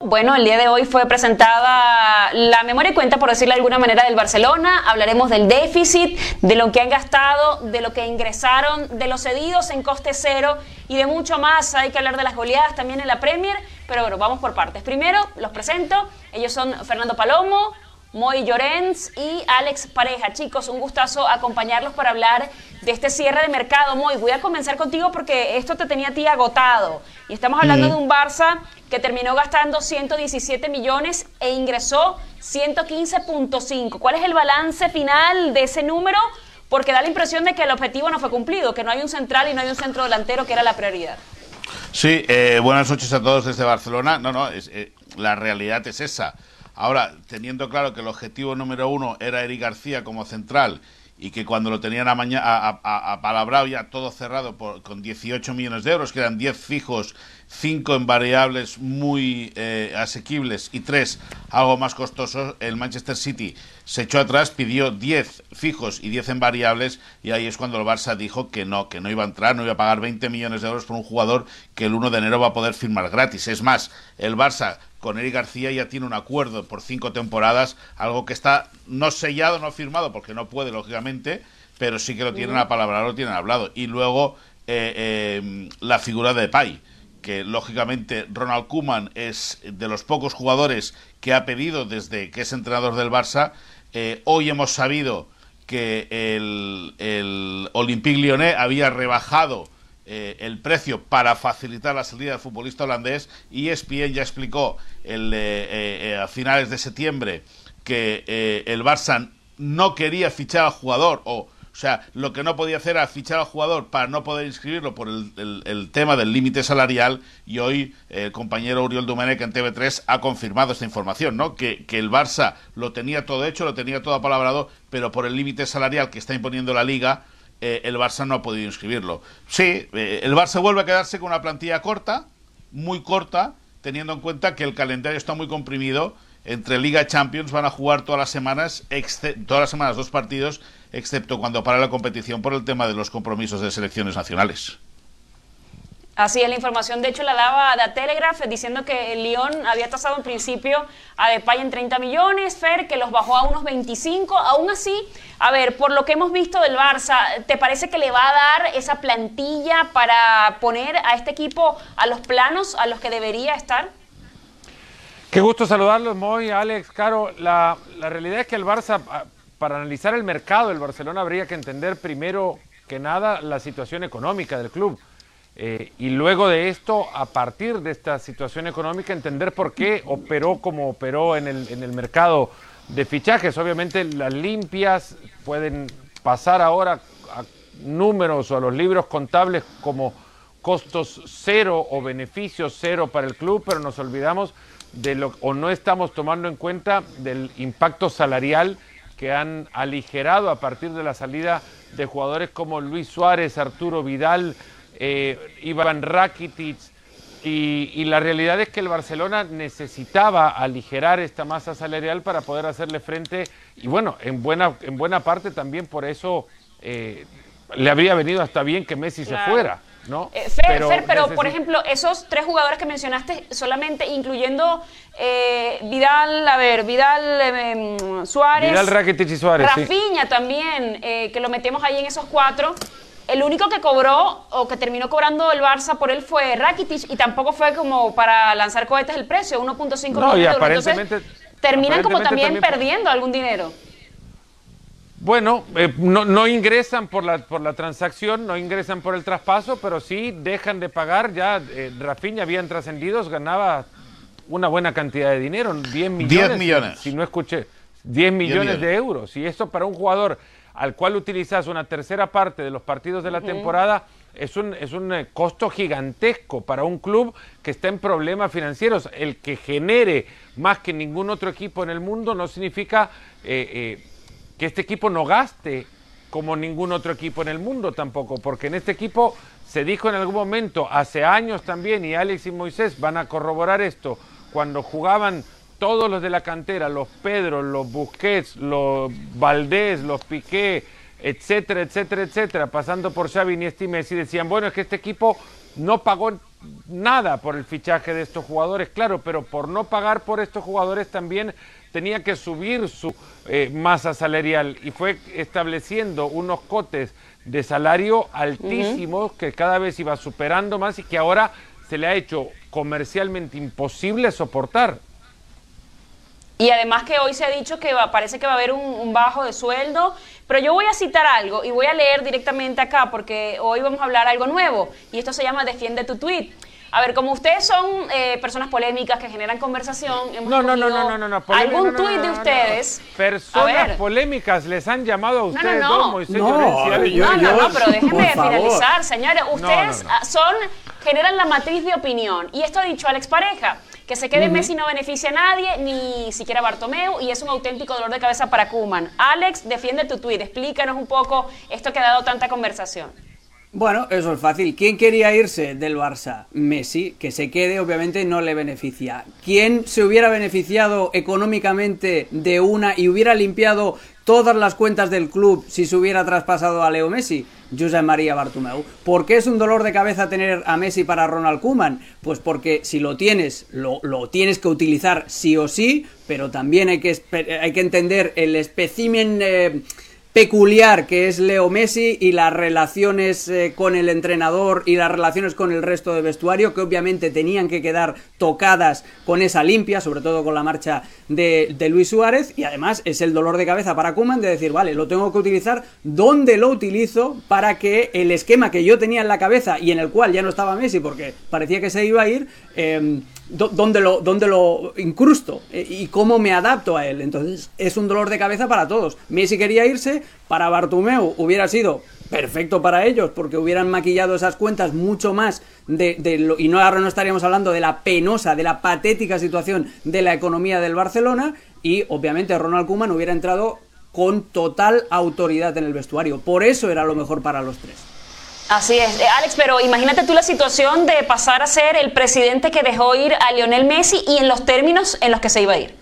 Bueno, el día de hoy fue presentada la memoria y cuenta, por decirlo de alguna manera, del Barcelona. Hablaremos del déficit, de lo que han gastado, de lo que ingresaron, de los cedidos en coste cero y de mucho más. Hay que hablar de las goleadas también en la Premier, pero bueno, vamos por partes. Primero, los presento. Ellos son Fernando Palomo, Moy Llorens y Alex Pareja. Chicos, un gustazo acompañarlos para hablar de este cierre de mercado. Moy, voy a comenzar contigo porque esto te tenía a ti agotado. Y estamos hablando de un Barça que terminó gastando 117 millones e ingresó 115.5. ¿Cuál es el balance final de ese número? Porque da la impresión de que el objetivo no fue cumplido, que no hay un central y no hay un centro delantero que era la prioridad. Sí, eh, buenas noches a todos desde Barcelona. No, no, es, eh, la realidad es esa. Ahora, teniendo claro que el objetivo número uno era Eric García como central y que cuando lo tenían a, a, a, ya todo cerrado por, con 18 millones de euros, que eran 10 fijos, 5 en variables muy eh, asequibles y 3 algo más costosos, el Manchester City se echó atrás, pidió 10 fijos y 10 en variables y ahí es cuando el Barça dijo que no, que no iba a entrar, no iba a pagar 20 millones de euros por un jugador que el 1 de enero va a poder firmar gratis. Es más, el Barça con Eric García ya tiene un acuerdo por cinco temporadas, algo que está no sellado, no firmado, porque no puede, lógicamente, pero sí que lo tienen a palabra, lo tienen hablado. Y luego eh, eh, la figura de Pai, que lógicamente Ronald Koeman es de los pocos jugadores que ha pedido desde que es entrenador del Barça. Eh, hoy hemos sabido que el, el Olympique Lyonnais había rebajado eh, el precio para facilitar la salida del futbolista holandés. y ESPN ya explicó el, eh, eh, a finales de septiembre que el Barça no quería fichar al jugador o o sea, lo que no podía hacer era fichar al jugador para no poder inscribirlo por el, tema del límite salarial y hoy el compañero Uriol Domenech en TV3 ha confirmado esta información, ¿no? Que, que el Barça lo tenía todo hecho, lo tenía todo apalabrado, pero por el límite salarial que está imponiendo la Liga, eh, el Barça no ha podido inscribirlo. Sí, eh, el Barça vuelve a quedarse con una plantilla corta, muy corta, teniendo en cuenta que el calendario está muy comprimido. Entre Liga y Champions van a jugar todas las semanas, todas las semanas dos partidos, excepto cuando para la competición por el tema de los compromisos de selecciones nacionales. Así es, la información de hecho la daba The Telegraph diciendo que el Lyon había tasado en principio a Depay en 30 millones, Fer que los bajó a unos 25, aún así, a ver, por lo que hemos visto del Barça, ¿te parece que le va a dar esa plantilla para poner a este equipo a los planos a los que debería estar? Qué gusto saludarlos, Moy, Alex, Caro. La, la realidad es que el Barça, para analizar el mercado del Barcelona, habría que entender primero que nada la situación económica del club eh, y luego de esto, a partir de esta situación económica, entender por qué operó como operó en el, en el mercado de fichajes. Obviamente las limpias pueden pasar ahora a números o a los libros contables como costos cero o beneficios cero para el club, pero nos olvidamos de lo o no estamos tomando en cuenta del impacto salarial que han aligerado a partir de la salida de jugadores como Luis Suárez, Arturo Vidal, eh, Rakitic, y, la realidad es que el Barcelona necesitaba aligerar esta masa salarial para poder hacerle frente, y bueno, en buena, en buena parte también por eso eh, le habría venido hasta bien que Messi se fuera. ¿no? Eh, pero, pero por ejemplo, esos tres jugadores que mencionaste, solamente incluyendo eh, Vidal, a ver, Vidal, em, Suárez. Vidal, Rakitic y Suárez. Rafinha también, que lo metemos ahí en esos cuatro. El único que cobró o que terminó cobrando el Barça por él fue Rakitic y tampoco fue como para lanzar cohetes el precio, 1.5 no, millones y aparentemente, terminan como también, perdiendo algún dinero. Bueno, eh, no, ingresan por la, por la transacción, no ingresan por el traspaso, pero sí dejan de pagar. Ya eh, Rafinha habían trascendidos, ganaba una buena cantidad de dinero, 10 millones. 10 millones. Si, no escuché, 10 millones, de euros. Y esto para un jugador al cual utilizas una tercera parte de los partidos de la temporada, es un, es un eh, costo gigantesco para un club que está en problemas financieros. El que genere más que ningún otro equipo en el mundo no significa eh, eh, que este equipo no gaste como ningún otro equipo en el mundo tampoco, porque en este equipo se dijo en algún momento, hace años también, y Alex y Moisés van a corroborar esto, cuando jugaban todos los de la cantera, los Pedro, los Busquets, los Valdés, los Piqué, etcétera, etcétera, etcétera, pasando por Xavi, Iniesta y Messi, decían, bueno, es que este equipo no pagó nada por el fichaje de estos jugadores, claro, pero por no pagar por estos jugadores también tenía que subir su eh, masa salarial y fue estableciendo unos cotes de salario altísimos que cada vez iba superando más y que ahora se le ha hecho comercialmente imposible soportar. Y además que hoy se ha dicho que parece que va a haber un, bajo de sueldo, pero yo voy a citar algo y voy a leer directamente acá porque hoy vamos a hablar algo nuevo y esto se llama Defiende tu tweet. A ver, como ustedes son eh, personas polémicas que generan conversación, hemos no, no, no, no, no, no, algún tuit de ustedes. Personas polémicas les han llamado a ustedes no, no, Moisés no, no, no, pero déjenme finalizar, señores. Ustedes son generan la matriz de opinión y esto ha dicho Alex Pareja. Que se quede Messi no beneficia a nadie, ni siquiera a Bartomeu, y es un auténtico dolor de cabeza para Kuman. Alex, defiende tu tuit, explícanos un poco esto que ha dado tanta conversación. Bueno, eso es fácil. ¿Quién quería irse del Barça? Messi, que se quede obviamente no le beneficia. ¿Quién se hubiera beneficiado económicamente de una y hubiera limpiado todas las cuentas del club si se hubiera traspasado a Leo Messi? José María Bartomeu. ¿Por qué es un dolor de cabeza tener a Messi para Ronald Koeman? Pues porque si lo tienes, lo, tienes que utilizar sí o sí, pero también hay que, hay que entender el espécimen... Eh, peculiar que es Leo Messi y las relaciones eh, con el entrenador y las relaciones con el resto de vestuario que obviamente tenían que quedar tocadas con esa limpia, sobre todo con la marcha de, Luis Suárez. Y además es el dolor de cabeza para Kuman de decir, vale, lo tengo que utilizar, ¿dónde lo utilizo para que el esquema que yo tenía en la cabeza y en el cual ya no estaba Messi porque parecía que se iba a ir, eh, dónde lo, dónde lo incrusto eh, y cómo me adapto a él. Entonces es un dolor de cabeza para todos. Messi quería irse, para Bartumeu hubiera sido perfecto para ellos porque hubieran maquillado esas cuentas mucho más de, de lo, y no ahora no estaríamos hablando de la penosa, de la patética situación de la economía del Barcelona y obviamente Ronald Koeman hubiera entrado con total autoridad en el vestuario. Por eso era lo mejor para los tres. Así es, eh, Alex, pero imagínate tú la situación de pasar a ser el presidente que dejó ir a Lionel Messi y en los términos en los que se iba a ir.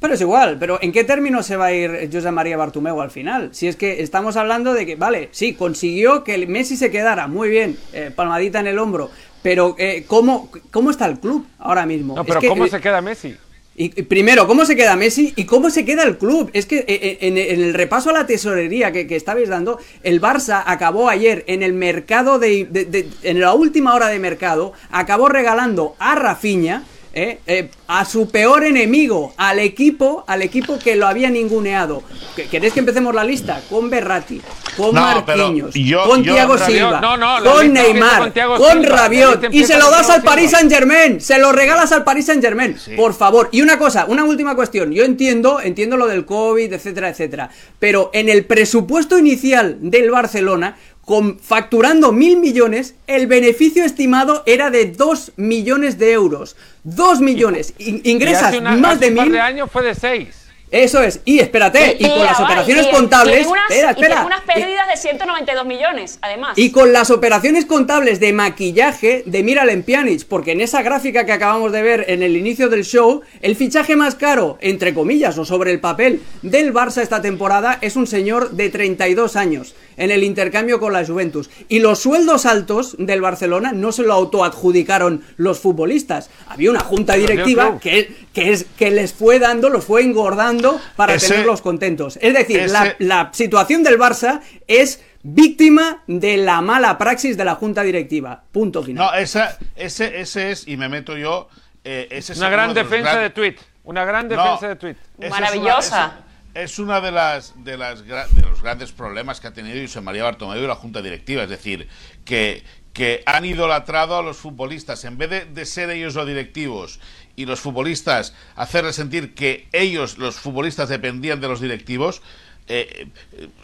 Pero es igual, pero ¿en qué términos se va a ir José María Bartumeo al final? Si es que estamos hablando de que, vale, sí, consiguió que el Messi se quedara, muy bien, eh, palmadita en el hombro, pero eh, ¿cómo, ¿cómo está el club ahora mismo? No, pero ¿cómo se queda Messi? Y, primero, ¿cómo se queda Messi y cómo se queda el club? Es que eh, eh, en, el repaso a la tesorería que, que, estabais dando, el Barça acabó ayer en el mercado de, en la última hora de mercado, acabó regalando a Rafinha ¿eh? Eh, a su peor enemigo, al equipo, al equipo que lo había ninguneado. ¿Queréis que empecemos la lista? Con Berratti, con Marquinhos, con Thiago Silva, con Neymar, con Rabiot, y se lo das al Paris Saint Germain, se lo regalas al Paris Saint Germain, por favor. Y una cosa, una última cuestión, yo entiendo, entiendo lo del COVID, etcétera, etcétera, pero en el presupuesto inicial del Barcelona, con, facturando mil millones, el beneficio estimado era de dos millones de euros. Dos millones. ingresas más de mil. de años fue de seis. Eso es, y espérate, y, con las operaciones contables. espera, espera. Y unas pérdidas de 192 millones, además. Y con las operaciones contables de maquillaje de Miralem Pjanic, porque en esa gráfica que acabamos de ver en el inicio del show, el fichaje más caro, entre comillas, o sobre el papel, del Barça esta temporada es un señor de 32 años en el intercambio con la Juventus. Y los sueldos altos del Barcelona no se lo autoadjudicaron los futbolistas. Había una junta directiva que, que, es, que les fue dando, los fue engordando para tenerlos contentos. Es decir, la, situación del Barça es víctima de la mala praxis de la junta directiva. Punto final. No, esa, ese, ese es, y me meto yo, eh, ese es una gran defensa de tweet. Una gran defensa de tweet. Maravillosa es una de las de las de los grandes problemas que ha tenido José María Bartomeu y la Junta Directiva, es decir, que que han idolatrado a los futbolistas en vez de, ser ellos los directivos y los futbolistas hacerles sentir que ellos los futbolistas dependían de los directivos eh,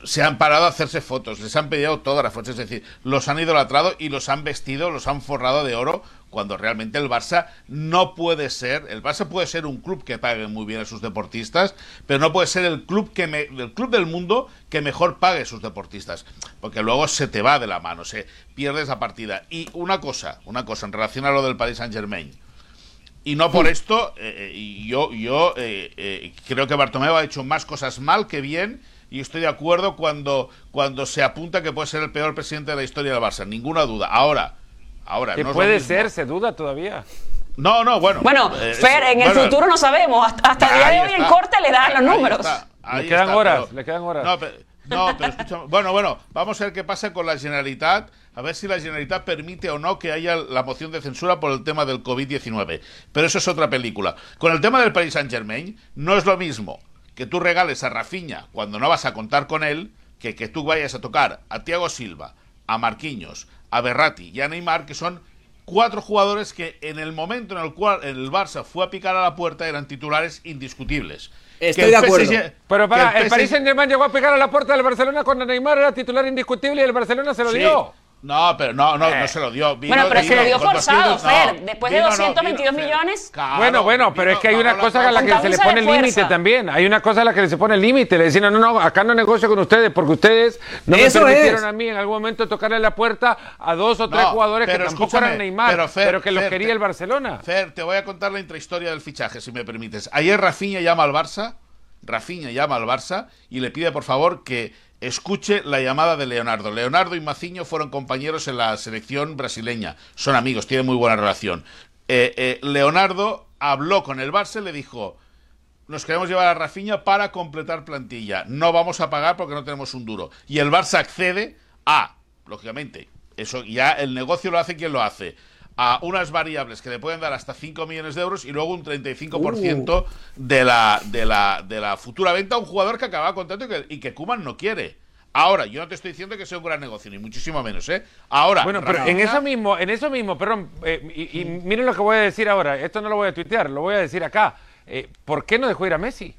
se han parado a hacerse fotos, les han pedido autógrafos, es decir, los han idolatrado y los han vestido, los han forrado de oro cuando realmente el Barça no puede ser, el Barça puede ser un club que pague muy bien a sus deportistas, pero no puede ser el club que el club del mundo que mejor pague a sus deportistas, porque luego se te va de la mano, se pierde esa partida. Y una cosa, una cosa en relación a lo del Paris Saint-Germain. Y no por esto, eh, eh, yo, yo eh, creo que Bartomeu ha hecho más cosas mal que bien y estoy de acuerdo cuando, cuando se apunta que puede ser el peor presidente de la historia del Barça, ninguna duda. Ahora, Ahora, Que no puede ser, se duda todavía. No, no, bueno. Bueno, eh, Fer, en el bueno, futuro no sabemos. Hasta, hasta el día de hoy en está. corte le dan los Ahí números. está, ahí Le quedan está, horas, pero- le quedan horas. No, pero, no, pero escúchame. Bueno, bueno, vamos a ver qué pasa con la Generalitat. A ver si la Generalitat permite o no que haya la moción de censura por el tema del COVID-19. Pero eso es otra película. Con el tema del Paris Saint-Germain, no es lo mismo que tú regales a Rafinha cuando no vas a contar con él, que que tú vayas a tocar a Thiago Silva, a Marquinhos, a Berratti y a Neymar, que son cuatro jugadores que en el momento en el cual el Barça fue a picar a la puerta eran titulares indiscutibles. Estoy de acuerdo. PSG Pero para, el, PSG Paris Saint Germain llegó a pegar a la puerta del Barcelona cuando Neymar era titular indiscutible y el Barcelona se lo Sí. dio. No, pero no, no, Eh. no se lo dio. Vino- Bueno, pero se vino lo dio forzado, 200, Fer. no, Después de vino, no, 222 vino, Fer. millones. Claro, bueno, bueno, pero vino, es que hay una cosa a la que se le pone el límite también. Hay una cosa a la que se pone el límite. Le decían, no, no, acá no negocio con ustedes porque ustedes no me permitieron es. a mí en algún momento tocarle la puerta a dos o tres No, jugadores que pero tampoco eran Neymar, pero, pero Fer, que los Fer, quería te- el Barcelona. Fer, te voy a contar la intrahistoria del fichaje, si me permites. Ayer Rafinha llama al Barça, Rafinha llama al Barça y le pide por favor que escuche la llamada de Leonardo. Leonardo y Maciño fueron compañeros en la selección brasileña. Son amigos, tienen muy buena relación. Eh, eh, Leonardo habló con el Barça y le dijo, nos queremos llevar a Rafinha para completar plantilla. No vamos a pagar porque no tenemos un duro. Y el Barça accede a, lógicamente, eso ya el negocio lo hace quien lo hace, a unas variables que le pueden dar hasta 5 millones de euros y luego un 35% de, la, de, la, de la futura venta a un jugador que acaba contrato y que, y que Koeman no quiere. Ahora, yo no te estoy diciendo que sea un gran negocio, ni muchísimo menos, ¿eh? Ahora, Bueno, pero en eso mismo, en eso mismo, perdón, eh, y, y miren lo que voy a decir ahora. Esto no lo voy a tuitear, lo voy a decir acá. Eh, ¿Por qué no dejó ir a Messi?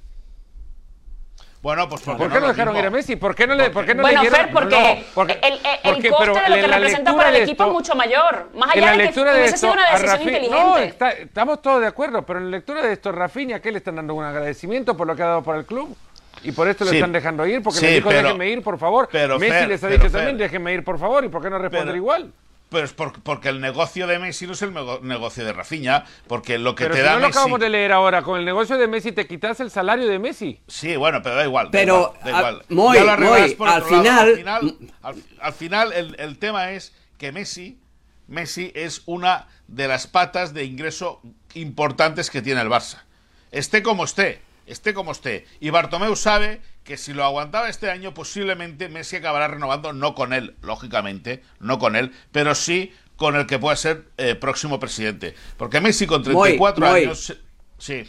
Bueno, pues porque ¿Por qué no lo dejaron ir a Messi? ¿Por qué no le, por qué no bueno, le dieron? Fer, porque, no, porque- el, el- el porque- coste pero de lo que representa para el equipo esto- es mucho mayor. Más allá la de que de hubiese esto, sido una decisión inteligente. No, está- estamos todos de acuerdo, pero en la lectura de esto, Rafinha, ¿qué le están dando un agradecimiento por lo que ha dado para el club? Y por esto le Sí. están dejando ir, porque Sí, le dijo pero- déjenme ir, por favor. pero, Messi Fer, les ha pero, dicho Fer. también, déjenme ir, por favor, ¿y por qué no responder Pero- igual? Pero es por- porque el negocio de Messi no es el nego- negocio de Rafinha, porque lo que Pero te si da no lo Messi... acabamos de leer ahora, con el negocio de Messi te quitas el salario de Messi. Sí, bueno, pero da igual. da Pero, igual, da a- igual. Moy, Ya lo arreglarás Moy, por al otro lado. final- Al final, al, al final el, el tema es que Messi, Messi es una de las patas de ingreso importantes que tiene el Barça. Esté como esté, esté como esté. Y Bartomeu sabe que si lo aguantaba este año, posiblemente Messi acabará renovando, no con él, lógicamente, no con él, pero sí con el que pueda ser eh, próximo presidente. Porque Messi con 34 Moy. años... Sí.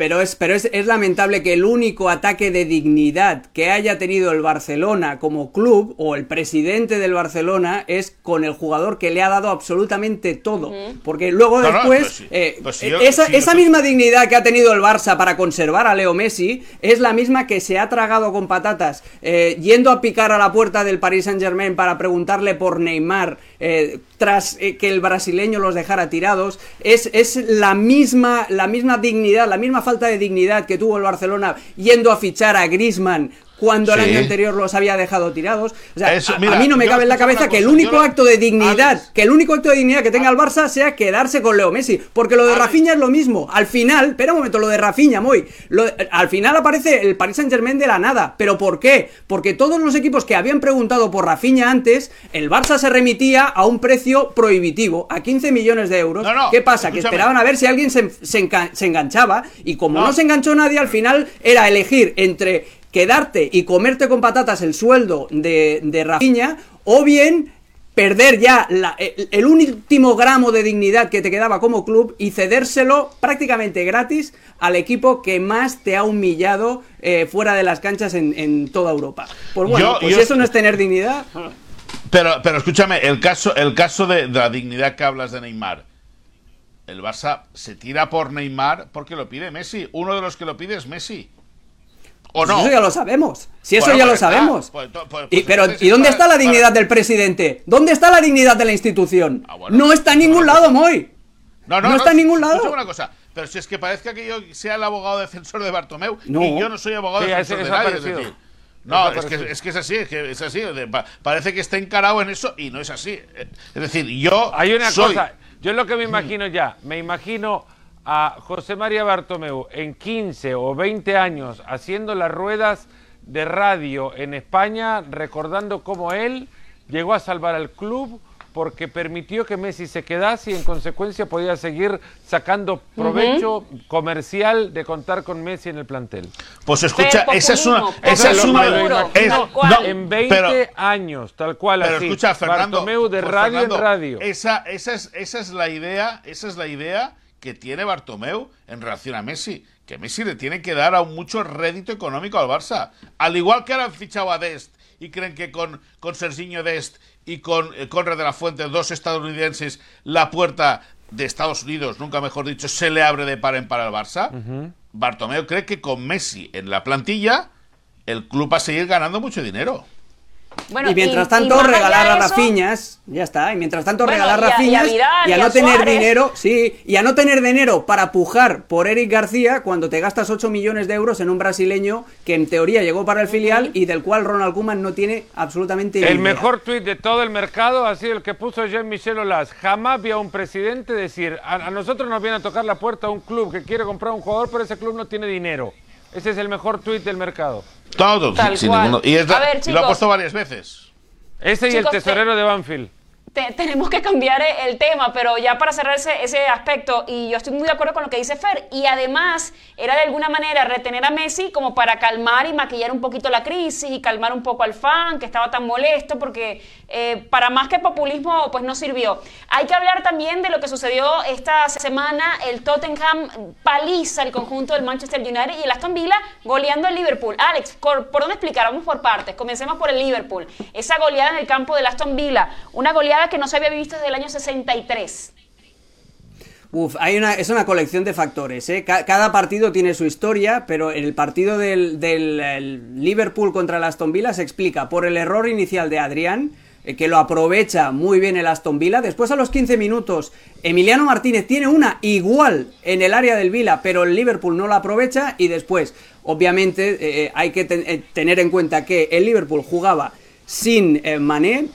Pero, es, pero es, es lamentable que el único ataque de dignidad que haya tenido el Barcelona como club o el presidente del Barcelona es con el jugador que le ha dado absolutamente todo. Porque luego No, no, después, pues sí. eh, Pues si yo- esa, esa misma dignidad que ha tenido el Barça para conservar a Leo Messi es la misma que se ha tragado con patatas eh, yendo a picar a la puerta del Paris Saint Germain para preguntarle por Neymar eh, tras eh, que el brasileño los dejara tirados. Es, es la misma la misma dignidad, la misma falta de dignidad que tuvo el Barcelona yendo a fichar a Griezmann cuando el Sí. año anterior los había dejado tirados. O sea, Eso, a- mí no me cabe en la cabeza que el único yo acto de dignidad, que el único acto de dignidad que tenga el Barça sea quedarse con Leo Messi, porque lo de. Rafinha es lo mismo. Al final, espera un momento, lo de Rafinha, muy, al final aparece el Paris Saint Germain de la nada. ¿Pero por qué? Porque todos los equipos que habían preguntado por Rafinha antes, el Barça se remitía a un precio prohibitivo, a 15 millones de euros. No, no, ¿Qué pasa? Que esperaban a ver si alguien se, se enca- se enganchaba, y como No. no se enganchó nadie, al final era elegir entre quedarte y comerte con patatas el sueldo de, de Rafinha, o bien perder ya la- el, el último gramo de dignidad que te quedaba como club y cedérselo prácticamente gratis al equipo que más te ha humillado eh, fuera de las canchas en, en toda Europa. Pues bueno, Yo- pues yo- eso no es tener dignidad. Pero, pero escúchame, el caso, el caso de, de la dignidad que hablas de Neymar. El Barça se tira por Neymar porque lo pide Messi. Uno de los que lo pide es Messi. ¿O no? Pues Eso ya lo sabemos. Si eso Bueno, ya lo pues está. sabemos. Pues pues- Y- pero, ¿y dónde está la para- dignidad del presidente? ¿Dónde está la dignidad de la institución? Ah, bueno. no está en ningún lado, Moy. No, no, No está en ningún lado. escúchame una cosa. Pero si es que parezca que yo sea el abogado defensor de Bartomeu No. y yo no soy abogado Sí, defensor de nadie. Es decir, no, es que, es que es así, es que es así. de- pa- parece que está encarado en eso y no es así. Eh, Es decir, yo Hay una soy- cosa, yo lo que me imagino ya, me imagino a José María Bartomeu en 15 o 20 años haciendo las ruedas de radio en España, recordando cómo él llegó a salvar al club porque permitió que Messi se quedase y en consecuencia podía seguir sacando provecho comercial de contar con Messi en el plantel. Pues escucha, Pero esa es una. Esa es una. es- no, en 20 pero- años, tal cual Pero así. escucha, Fernando. Bartomeu de pues, radio Fernando, en radio. Esa, esa, es, esa es la idea, esa es la idea que tiene Bartomeu en relación a Messi. Que Messi le tiene que dar aún mucho rédito económico al Barça. Al igual que ahora han fichado a Dest y creen que con, con Serginho Dest y con eh, Conrad de la Fuente, dos estadounidenses, la puerta de Estados Unidos, nunca mejor dicho, se le abre de par en par al Barça. Bartomeu cree que con Messi en la plantilla, el club va a seguir ganando mucho dinero. Bueno, y mientras y tanto allá regalar a eso- Rafiñas, ya está, y mientras tanto Bueno, regalar y a- y a Rafiñas Vidal, y a y a no tener dinero, sí, y a no tener dinero para pujar por Eric García cuando te gastas 8 millones de euros en un brasileño que en teoría llegó para el filial y del cual Ronald Koeman no tiene absolutamente El idea. mejor tuit de todo el mercado ha sido el que puso Jean-Michel Aulas. Jamás vi a un presidente decir, a, a nosotros nos viene a tocar la puerta un club que quiere comprar un jugador, pero ese club no tiene dinero. Ese es el mejor tuit del mercado. Todo, Tal sin cual. ninguno- Y, es A ver, y lo chicos. ha puesto varias veces. Ese y el Chicos, tesorero de Banfield. Te- tenemos que cambiar el tema, pero ya para cerrar ese, ese aspecto, y yo estoy muy de acuerdo con lo que dice Fer, y además era de alguna manera retener a Messi como para calmar y maquillar un poquito la crisis y calmar un poco al fan que estaba tan molesto, porque eh, para más que populismo, pues no sirvió. Hay que hablar también de lo que sucedió esta semana, el Tottenham paliza el conjunto del Manchester United y el Aston Villa goleando al Liverpool. Alex, ¿por, por dónde explicar? Vamos por partes. Comencemos por el Liverpool. Esa goleada en el campo del Aston Villa, una goleada que no se había visto desde el año 63. Uf, hay una, es una colección de factores. ¿eh? Ca- cada partido tiene su historia, pero el partido del, del, el Liverpool contra el Aston Villa se explica por el error inicial de Adrián, eh, que lo aprovecha muy bien el Aston Villa. Después, a los 15 minutos, Emiliano Martínez tiene una igual en el área del Villa, pero el Liverpool no la aprovecha. Y después, obviamente, eh, hay que ten- tener en cuenta que el Liverpool jugaba sin Mané,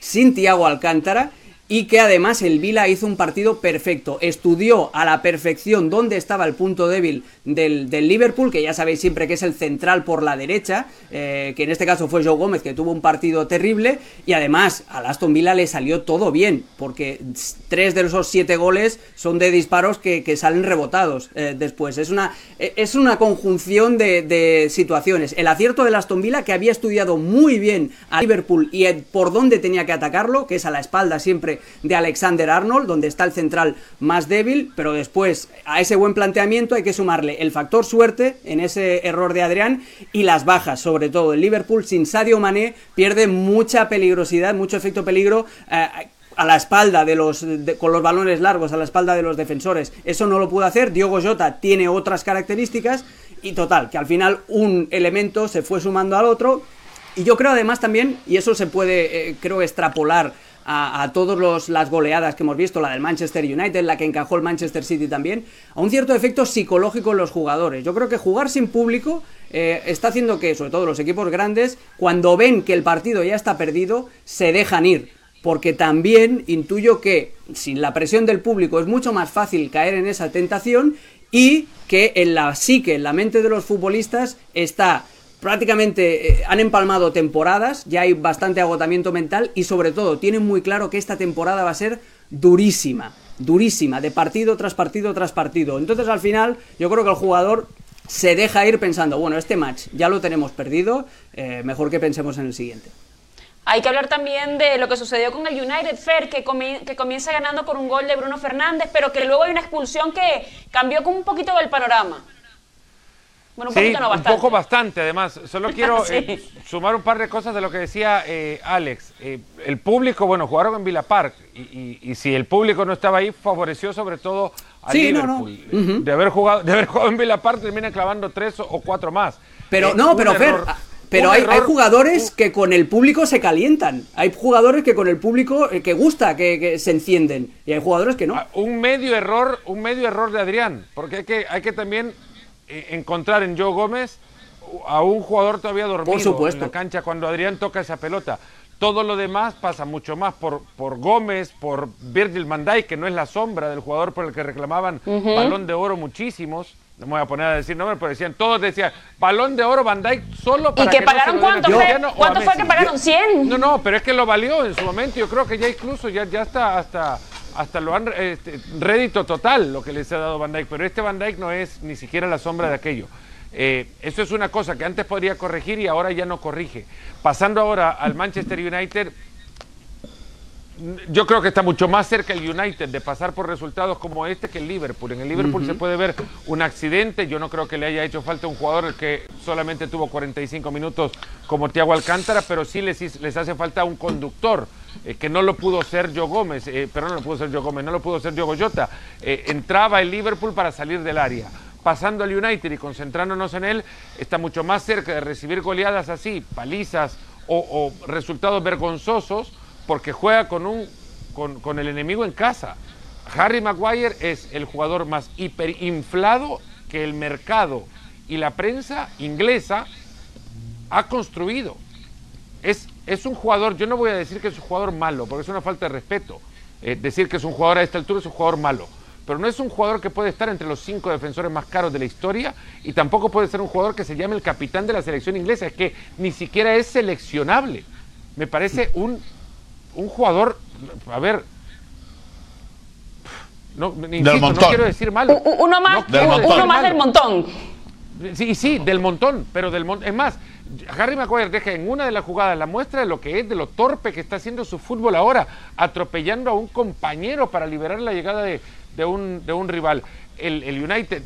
sin Thiago Alcántara y que además el Vila hizo un partido perfecto. Estudió a la perfección dónde estaba el punto débil del, del Liverpool, que ya sabéis siempre que es el central por la derecha, eh, que en este caso fue Joe Gómez, que tuvo un partido terrible, y además al Aston Villa le salió todo bien, porque tres de esos siete goles son de disparos que, que salen rebotados eh, después. Es una, es una conjunción de, de situaciones. El acierto del Aston Villa, que había estudiado muy bien a Liverpool y por dónde tenía que atacarlo, que es a la espalda siempre de Alexander Arnold, donde está el central más débil, pero después a ese buen planteamiento hay que sumarle el factor suerte en ese error de Adrián y las bajas, sobre todo el Liverpool sin Sadio Mané pierde mucha peligrosidad, mucho efecto peligro. eh, a la espalda de los con los balones largos a la espalda de los defensores eso no lo pudo hacer Diogo Jota tiene otras características y total que al final un elemento se fue sumando al otro y yo creo además también y eso se puede eh, creo extrapolar a, a todas las goleadas que hemos visto, la del Manchester United, la que encajó el Manchester City también, a un cierto efecto psicológico en los jugadores. Yo creo que jugar sin público eh, está haciendo que, sobre todo los equipos grandes, cuando ven que el partido ya está perdido, se dejan ir. Porque también intuyo que sin la presión del público es mucho más fácil caer en esa tentación y que en la psique, en la mente de los futbolistas está prácticamente eh, han empalmado temporadas, ya hay bastante agotamiento mental y sobre todo tienen muy claro que esta temporada va a ser durísima, durísima, de partido tras partido tras partido. Entonces al final yo creo que el jugador se deja ir pensando, bueno, este match ya lo tenemos perdido, eh, mejor que pensemos en el siguiente. Hay que hablar también de lo que sucedió con el United Fair, que, que comienza ganando con un gol de Bruno Fernández, pero que luego hay una expulsión que cambió un poquito el panorama. Bueno, un Sí, poquito no un bastante. poco bastante, además. Solo quiero Sí. eh, sumar un par de cosas de lo que decía eh, Alex. Eh, el público, bueno, jugaron en Villa Park y, y- y si el público no estaba ahí, favoreció sobre todo a Sí, no, no. Liverpool. Eh, de, haber jugado, de haber jugado en Villa Park, termina clavando tres o, o cuatro más. Pero Eh, no, un pero Fer, error- ah, pero un hay, jugadores que con el público se calientan. Hay jugadores que con el público eh, que gusta, que, que se encienden. Y hay jugadores que no. Ah, Un medio error, un medio error de Adrián, porque hay que, hay que también encontrar en Joe Gómez a un jugador todavía dormido Por supuesto. en la cancha cuando Adrián toca esa pelota. Todo lo demás pasa mucho más por, por Gómez, por Virgil Dijk, que no es la sombra del jugador por el que reclamaban balón de oro muchísimos. No me voy a poner a decir nombres, pero decían, todos decían, balón de oro Van Dijk solo para ¿Y que, que pagaron no cuánto? fue? ¿Cuánto fue que pagaron? ¿100? No, no, pero es que lo valió en su momento. Yo creo que ya incluso ya, ya está hasta, hasta lo han este, rédito total lo que les ha dado Van Dijk. Pero este Van Dijk no es ni siquiera la sombra de aquello. Eh, eso es una cosa que antes podría corregir y ahora ya no corrige. Pasando ahora al Manchester United, yo creo que está mucho más cerca el United de pasar por resultados como este que el Liverpool. En el Liverpool se puede ver un accidente. Yo no creo que le haya hecho falta un jugador que solamente tuvo 45 minutos como Thiago Alcántara, pero sí les, les hace falta un conductor. Eh, que no lo pudo ser Joe Gómez, eh, pero no lo pudo ser Joe Gómez, no lo pudo ser Joe Goyota. Eh, entraba el Liverpool para salir del área. Pasando al United y concentrándonos en él, está mucho más cerca de recibir goleadas así, palizas o, resultados vergonzosos, porque juega con, un, con el enemigo en casa. Harry Maguire es el jugador más hiperinflado que el mercado y la prensa inglesa ha construido. Es, es un jugador, yo no voy a decir que es un jugador malo, porque es una falta de respeto. Eh, decir que es un jugador a esta altura es un jugador malo. Pero no es un jugador que puede estar entre los cinco defensores más caros de la historia y tampoco puede ser un jugador que se llame el capitán de la selección inglesa. Es que ni siquiera es seleccionable. Me parece un, un jugador, a ver, no, insisto, no montón. quiero decir u- Uno más, No Del uno montón. más del montón. Sí, sí, del montón, pero del montón. Es más, Harry Maguire deja en una de las jugadas la muestra de lo que es, de lo torpe que está haciendo su fútbol ahora, atropellando a un compañero para liberar la llegada de, de un, de un rival. El, el United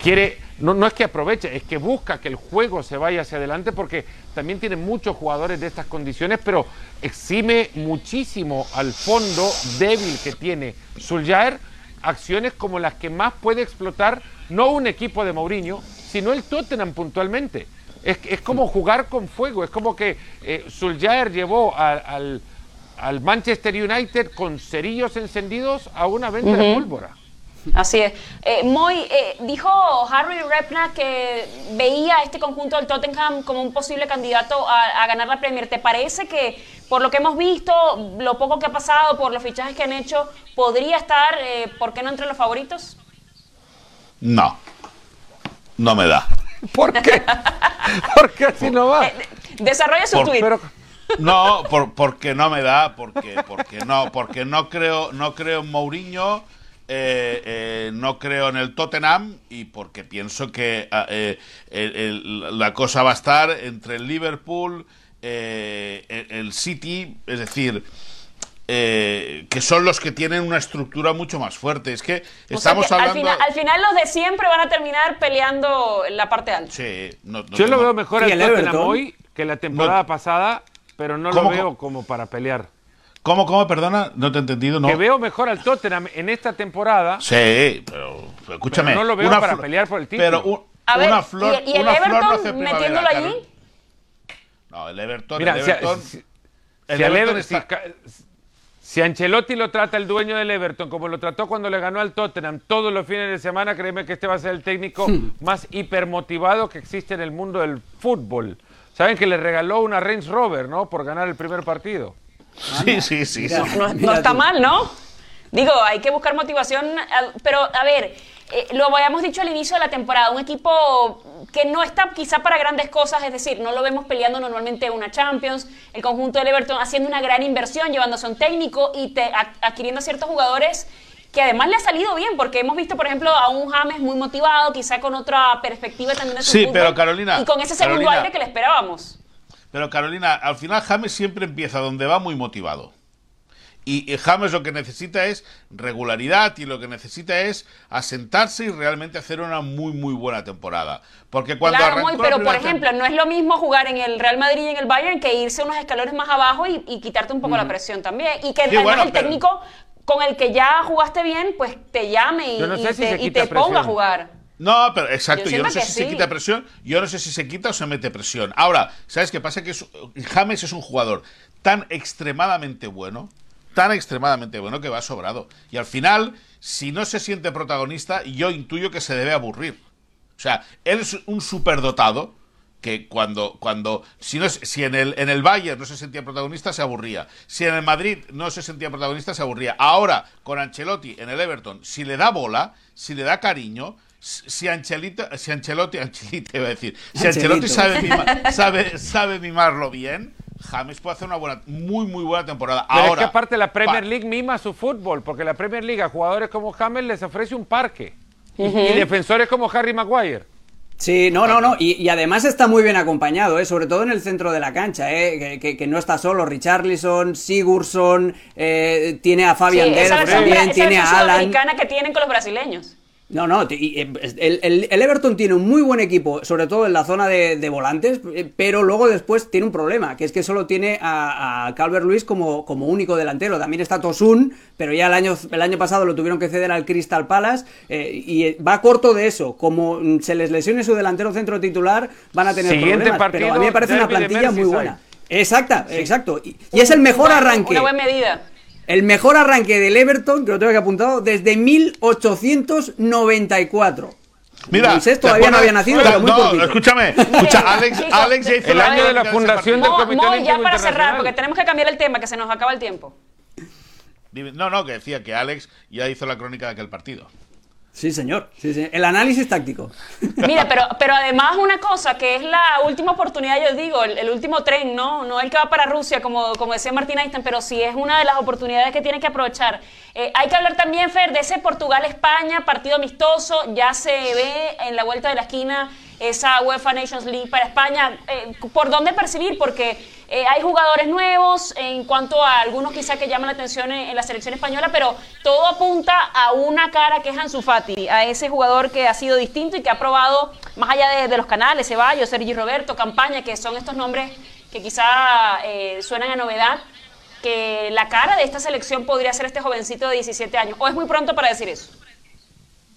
quiere, no, no es que aproveche, es que busca que el juego se vaya hacia adelante porque también tiene muchos jugadores de estas condiciones, pero exime muchísimo al fondo débil que tiene Solskjaer acciones como las que más puede explotar no un equipo de Mourinho, sino el Tottenham puntualmente. Es, es como jugar con fuego, es como que eh, Solskjaer llevó a- al, al Manchester United con cerillos encendidos a una venta de pólvora. Así es. Eh, Moy, eh, dijo Harry Repna que veía a este conjunto del Tottenham como un posible candidato a, a ganar la Premier. ¿Te parece que, por lo que hemos visto, lo poco que ha pasado, por los fichajes que han hecho, podría estar, eh, ¿por qué no entre los favoritos? No. No me da. ¿Por qué? Porque así no va. Eh, desarrolla su tweet. Pero, No, por- porque no me da, porque, porque no, porque no creo, no creo en Mourinho, eh, eh, no creo en el Tottenham y porque pienso que ah, eh, el- el- la cosa va a estar entre el Liverpool, eh, el, el City, es decir, eh, que son los que tienen una estructura mucho más fuerte. Es que O estamos que al, hablando. final, al final los de siempre van a terminar peleando en la parte alta. Sí, no- no yo lo veo mejor ¿Y al el Tottenham Everton? hoy que la temporada No. pasada, pero no lo ¿Cómo, veo cómo? como para pelear. ¿Cómo, cómo? Perdona, no te he entendido. No. Que veo mejor al Tottenham en esta temporada Sí, pero, escúchame. Pero no lo veo una para pelear por el título. Pero un- A ver, una flor, ¿y, y el una flor Everton no hace primavera, metiéndolo allí? No, el Everton, Mira, el si, Everton, si- el si al Everton está- si Ancelotti lo trata el dueño del Everton como lo trató cuando le ganó al Tottenham todos los fines de semana, créeme que este va a ser el técnico más hipermotivado que existe en el mundo del fútbol. Saben que le regaló una Range Rover, ¿no? Por ganar el primer partido. Sí, sí, sí. Mira. sí. No, está mal, ¿no? Digo, hay que buscar motivación, pero a ver, eh, lo habíamos dicho al inicio de la temporada, un equipo que no está quizá para grandes cosas, es decir, no lo vemos peleando normalmente una Champions, el conjunto del Everton haciendo una gran inversión, llevándose a un técnico y te- adquiriendo a ciertos jugadores que además le ha salido bien, porque hemos visto, por ejemplo, a un James muy motivado, quizá con otra perspectiva también de su Sí, fútbol, pero Carolina, y con ese segundo Carolina. aire que le esperábamos. Pero Carolina, al final James siempre empieza donde va muy motivado. Y, y James lo que necesita es regularidad y lo que necesita es asentarse y realmente hacer una muy, muy buena temporada. Porque cuando Claro, la pero por ejemplo, no es lo mismo jugar en el Real Madrid y en el Bayern que irse unos escalones más abajo y, y quitarte un poco la presión también. Y que Sí, además bueno, el pero- técnico con el que ya jugaste bien, pues te llame y, si te, y ponga a jugar. No, pero exacto, Yo yo, no sé si se quita presión, yo no sé si se quita o se mete presión. Ahora, ¿sabes qué pasa? Que es- James es un jugador tan extremadamente bueno, tan extremadamente bueno que va sobrado. Y al final, si no se siente protagonista, yo intuyo que se debe aburrir. O sea, él es un superdotado, que cuando, cuando si, no, si en, el, en el Bayern no se sentía protagonista, se aburría. Si en el Madrid no se sentía protagonista, se aburría. Ahora, con Ancelotti en el Everton, si le da bola, si le da cariño, si Ancelotti, si Ancelotti, Ancelotti iba a decir, si Ancelotti sabe, sabe, sabe mimarlo bien, James puede hacer una buena, muy, muy buena temporada. Pero Ahora, es que aparte la Premier League mima su fútbol, porque la Premier League a jugadores como James les ofrece un parque. y, y defensores como Harry Maguire. Sí, no, no, no. Y, y, además está muy bien acompañado, ¿eh? sobre todo en el centro de la cancha, ¿eh? que, que, que no está solo. Richarlison, Sigurdsson, eh, tiene a Fabian Sí, esa también, esa tiene a Alan. sudamericana que tienen con los brasileños. No, no, y, eh, el, el- el Everton tiene un muy buen equipo, sobre todo en la zona de, de volantes, eh, pero luego después tiene un problema, que es que solo tiene a, a Calvert Luis como, como único delantero. También está Tosun, pero ya el año, el año pasado lo tuvieron que ceder al Crystal Palace eh, y va corto de eso. Como se les lesione su delantero centro titular, van a tener Siguiente problemas. pero a partido, mí me parece una plantilla muy buena. Exacta, exacto. Y, y es el mejor arranque. Una buena medida. El mejor arranque del Everton, que lo tengo que apuntado, desde 1894. Mira, Moisés ¿te todavía no había nacido, Mira, pero muy no, poquito. escúchame, escucha, Alex, Alex ya hizo El año de la fundación del Comité Mo, Olímpico ya para cerrar, porque tenemos que cambiar el tema, que se nos acaba el tiempo. No, no, que decía que Alex ya hizo la crónica de aquel partido. Sí, señor. El análisis táctico. Mira, pero, pero además una cosa, que es la última oportunidad, yo digo, el, el último tren, ¿no? No el que va para Rusia, como, como decía Martín Einstein, pero sí es una de las oportunidades que tiene que aprovechar. Eh, hay que hablar también, Fer, de ese Portugal-España, partido amistoso, ya se ve en la vuelta de la esquina esa UEFA Nations League para España. Eh, ¿Por dónde percibir? Porque eh, hay jugadores nuevos en cuanto a algunos quizá que llaman la atención en, la selección española, pero todo apunta a una cara que es Ansu Fati, a ese jugador que ha sido distinto y que ha probado, más allá de, de los canales, Ceballos, Sergi Roberto, Campaña, que son estos nombres que quizá eh, suenan a novedad, que la cara de esta selección podría ser este jovencito de 17 años. ¿O es muy pronto para decir eso?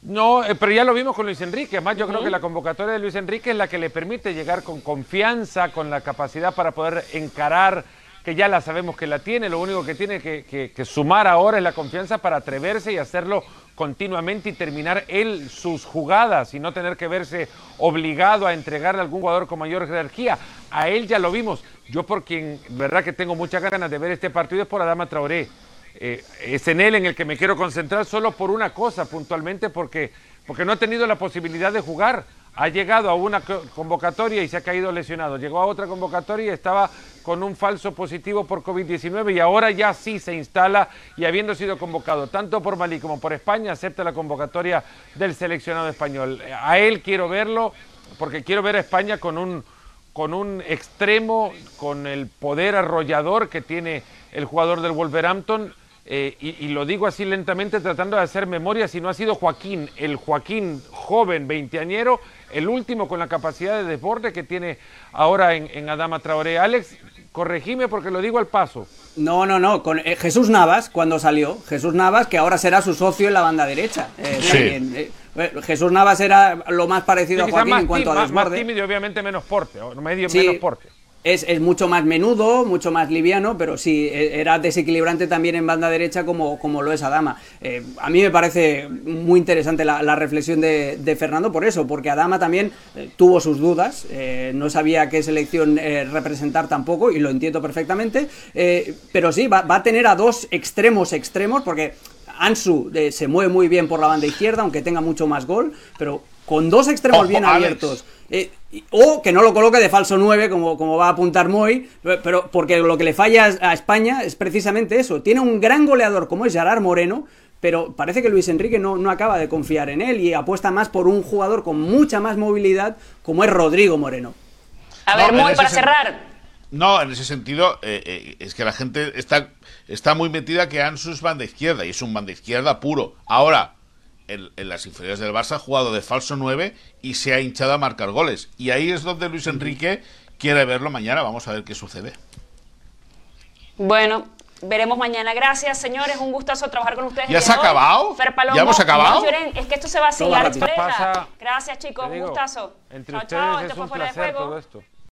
No, eh, pero ya lo vimos con Luis Enrique. Además, yo creo que la convocatoria de Luis Enrique es la que le permite llegar con confianza, con la capacidad para poder encarar, que ya la sabemos que la tiene. Lo único que tiene que, que- que sumar ahora es la confianza para atreverse y hacerlo continuamente y terminar él sus jugadas y no tener que verse obligado a entregarle a algún jugador con mayor jerarquía. A él ya lo vimos. Yo por quien, verdad que tengo muchas ganas de ver este partido es por Adama Traoré. Eh, es en él en el que me quiero concentrar solo por una cosa puntualmente, porque, porque no ha tenido la posibilidad de jugar. Ha llegado a una co- convocatoria y se ha caído lesionado. Llegó a otra convocatoria y estaba con un falso positivo por COVID-19 y ahora ya sí se instala y habiendo sido convocado tanto por Malí como por España, acepta la convocatoria del seleccionado español. A él quiero verlo porque quiero ver a España con un, con un extremo, con el poder arrollador que tiene el jugador del Wolverhampton. Eh, y, y lo digo así lentamente tratando de hacer memoria, si no ha sido Joaquín, el Joaquín joven, veinteañero, el último con la capacidad de desborde que tiene ahora en, en Adama Traoré. Alex, corregime porque lo digo al paso. No, no, no. Con eh, Jesús Navas, cuando salió. Jesús Navas, que ahora será su socio en la banda derecha. Eh, Sí. también, eh, eh, Jesús Navas era lo más parecido a Joaquín más, en cuanto a más- más desborde. tímido y obviamente menos porte, o medio Sí. menos porte. Es, es mucho más menudo, mucho más liviano, pero sí, e- era desequilibrante también en banda derecha como, como lo es Adama. Eh, a mí me parece muy interesante la, reflexión de, de Fernando por eso, porque Adama también eh, tuvo sus dudas, eh, no sabía qué selección representar tampoco, y lo entiendo perfectamente, pero sí, va, a tener a dos extremos extremos, porque Ansu se mueve muy bien por la banda izquierda, aunque tenga mucho más gol, pero con dos extremos Ojo, bien abiertos. Eh, y- o que no lo coloque de falso 9, como, como va a apuntar Moy, pero porque lo que le falla a España es precisamente eso. Tiene un gran goleador como es Gerard Moreno, pero parece que Luis Enrique no, no acaba de confiar en él y apuesta más por un jugador con mucha más movilidad como es Rodrigo Moreno. A No, ver, en Moy, para cerrar. No, en ese sentido, eh, eh, es que la gente está, está muy metida que Ansu es banda izquierda y es un banda izquierda puro. Ahora, en, en las inferiores del Barça ha jugado de falso 9 y se ha hinchado a marcar goles. Y ahí es donde Luis Enrique quiere verlo mañana. Vamos a ver qué sucede. Bueno, veremos mañana. Gracias, señores. Un gustazo trabajar con ustedes. ¿Ya el se ha acabado? Fer Palomo, ¿Ya hemos acabado? lloren, Es que esto se va a seguir, Gracias, chicos. Un gustazo. Entre Chao, ustedes chao. es Esto fue un fuera de juego. todo esto.